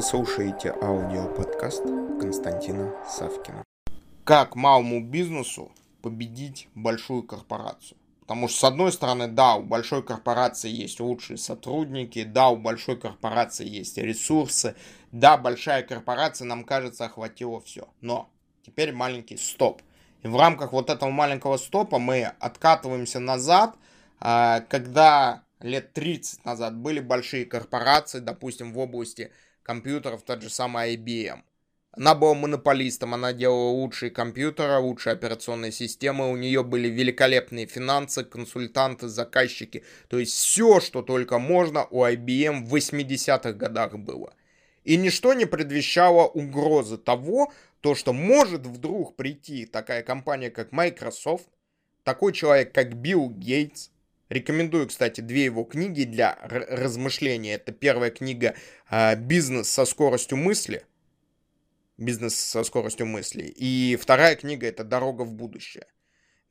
Вы слушаете аудиоподкаст Константина Савкина. Как малому бизнесу победить большую корпорацию? Потому что, с одной стороны, да, у большой корпорации есть лучшие сотрудники, да, у большой корпорации есть ресурсы, да, большая корпорация, нам кажется, охватила все. Но теперь маленький стоп. И в рамках вот этого маленького стопа мы откатываемся назад, а, когда лет 30 назад были большие корпорации, допустим, в области компьютеров, тот же самый IBM. Она была монополистом, она делала лучшие компьютеры, лучшие операционные системы, у нее были великолепные финансы, консультанты, заказчики. То есть все, что только можно, у IBM в 80-х годах было. И ничто не предвещало угрозы того, то, что может вдруг прийти такая компания, как Microsoft, такой человек, как Билл Гейтс, Рекомендую, кстати, две его книги для размышления. Это первая книга а, «Бизнес со скоростью мысли». «Бизнес со скоростью мысли». И вторая книга это «Дорога в будущее».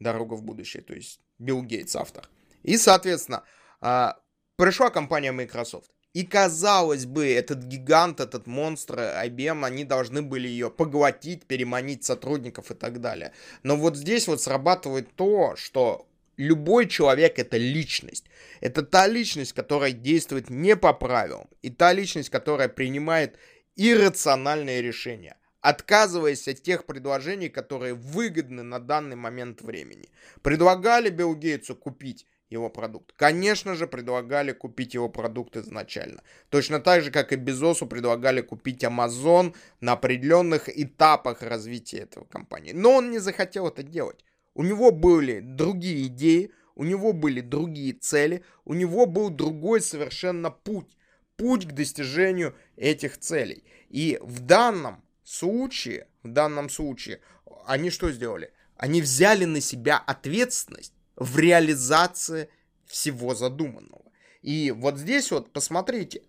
«Дорога в будущее», то есть Билл Гейтс автор. И, соответственно, а, пришла компания Microsoft. И казалось бы, этот гигант, этот монстр IBM, они должны были ее поглотить, переманить сотрудников и так далее. Но вот здесь вот срабатывает то, что любой человек это личность. Это та личность, которая действует не по правилам. И та личность, которая принимает иррациональные решения, отказываясь от тех предложений, которые выгодны на данный момент времени. Предлагали Билл Гейтсу купить его продукт. Конечно же, предлагали купить его продукт изначально. Точно так же, как и Безосу предлагали купить Amazon на определенных этапах развития этого компании. Но он не захотел это делать. У него были другие идеи, у него были другие цели, у него был другой совершенно путь. Путь к достижению этих целей. И в данном случае, в данном случае, они что сделали? Они взяли на себя ответственность в реализации всего задуманного. И вот здесь вот, посмотрите,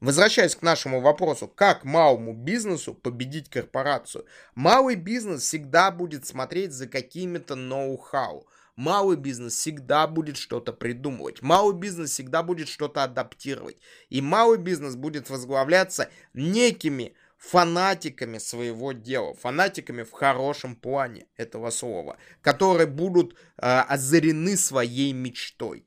Возвращаясь к нашему вопросу, как малому бизнесу победить корпорацию? Малый бизнес всегда будет смотреть за какими-то ноу-хау. Малый бизнес всегда будет что-то придумывать. Малый бизнес всегда будет что-то адаптировать. И малый бизнес будет возглавляться некими фанатиками своего дела, фанатиками в хорошем плане этого слова, которые будут э, озарены своей мечтой.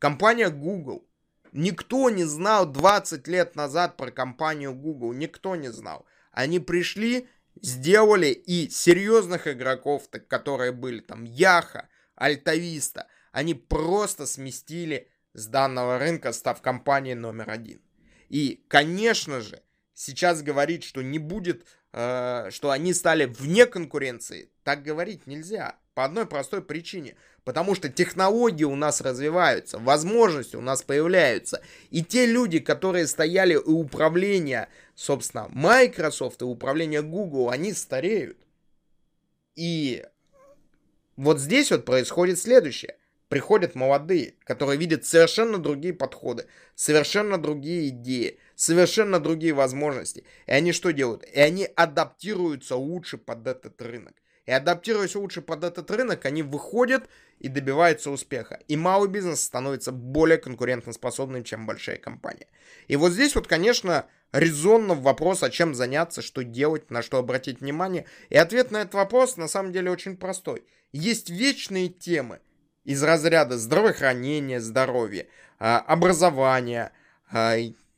Компания Google Никто не знал 20 лет назад про компанию Google. Никто не знал. Они пришли, сделали и серьезных игроков, которые были там Яха, Альтависта, они просто сместили с данного рынка, став компанией номер один. И, конечно же, сейчас говорить, что не будет, э, что они стали вне конкуренции, так говорить нельзя. По одной простой причине. Потому что технологии у нас развиваются, возможности у нас появляются. И те люди, которые стояли у управления, собственно, Microsoft и управления Google, они стареют. И вот здесь вот происходит следующее. Приходят молодые, которые видят совершенно другие подходы, совершенно другие идеи, совершенно другие возможности. И они что делают? И они адаптируются лучше под этот рынок. И адаптируясь лучше под этот рынок, они выходят и добиваются успеха. И малый бизнес становится более конкурентоспособным, чем большая компания. И вот здесь вот, конечно, резонно вопрос, а чем заняться, что делать, на что обратить внимание. И ответ на этот вопрос на самом деле очень простой. Есть вечные темы из разряда здравоохранения, здоровья, а, образования, а,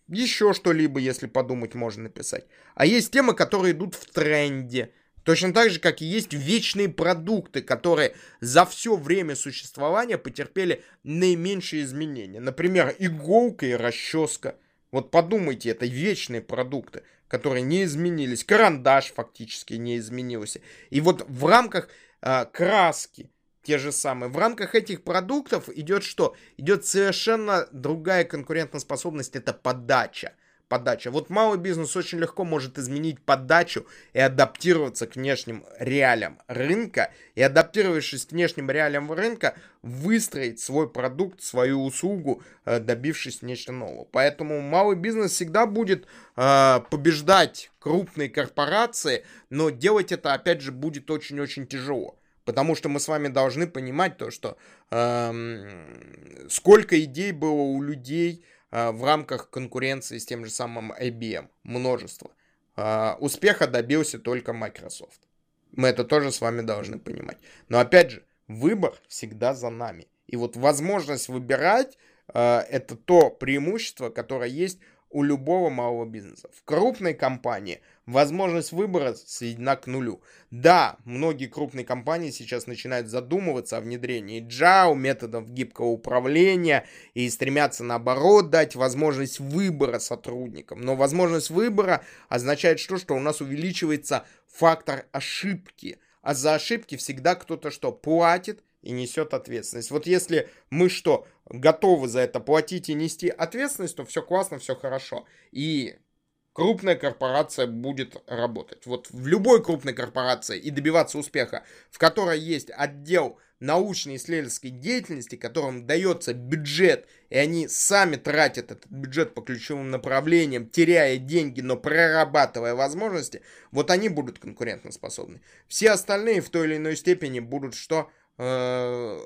еще что-либо, если подумать, можно написать. А есть темы, которые идут в тренде, Точно так же, как и есть вечные продукты, которые за все время существования потерпели наименьшие изменения. Например, иголка и расческа. Вот подумайте, это вечные продукты, которые не изменились. Карандаш фактически не изменился. И вот в рамках э, краски, те же самые, в рамках этих продуктов идет что? Идет совершенно другая конкурентоспособность, это подача подача. Вот малый бизнес очень легко может изменить подачу и адаптироваться к внешним реалиям рынка. И адаптировавшись к внешним реалиям рынка, выстроить свой продукт, свою услугу, э, добившись нечто нового. Поэтому малый бизнес всегда будет э, побеждать крупные корпорации, но делать это, опять же, будет очень-очень тяжело. Потому что мы с вами должны понимать то, что э, сколько идей было у людей, в рамках конкуренции с тем же самым IBM. Множество. Э, успеха добился только Microsoft. Мы это тоже с вами должны понимать. Но опять же, выбор всегда за нами. И вот возможность выбирать э, это то преимущество, которое есть у любого малого бизнеса. В крупной компании возможность выбора сведена к нулю. Да, многие крупные компании сейчас начинают задумываться о внедрении JAO, методов гибкого управления и стремятся наоборот дать возможность выбора сотрудникам. Но возможность выбора означает что? Что у нас увеличивается фактор ошибки. А за ошибки всегда кто-то что? Платит и несет ответственность. Вот если мы что, готовы за это платить и нести ответственность, то все классно, все хорошо. И крупная корпорация будет работать. Вот в любой крупной корпорации и добиваться успеха, в которой есть отдел научной исследовательской деятельности, которым дается бюджет, и они сами тратят этот бюджет по ключевым направлениям, теряя деньги, но прорабатывая возможности, вот они будут конкурентоспособны. Все остальные в той или иной степени будут что? Э,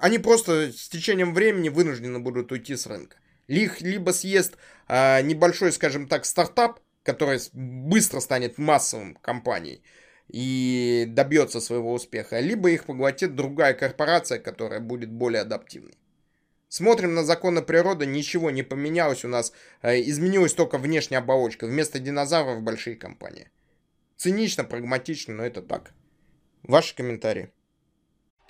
они просто с течением времени вынуждены будут уйти с рынка. Их либо съест э, небольшой, скажем так, стартап, который быстро станет массовым компанией и добьется своего успеха, либо их поглотит другая корпорация, которая будет более адаптивной. Смотрим на законы природы, ничего не поменялось у нас, э, изменилась только внешняя оболочка. Вместо динозавров большие компании. Цинично, прагматично, но это так. Ваши комментарии.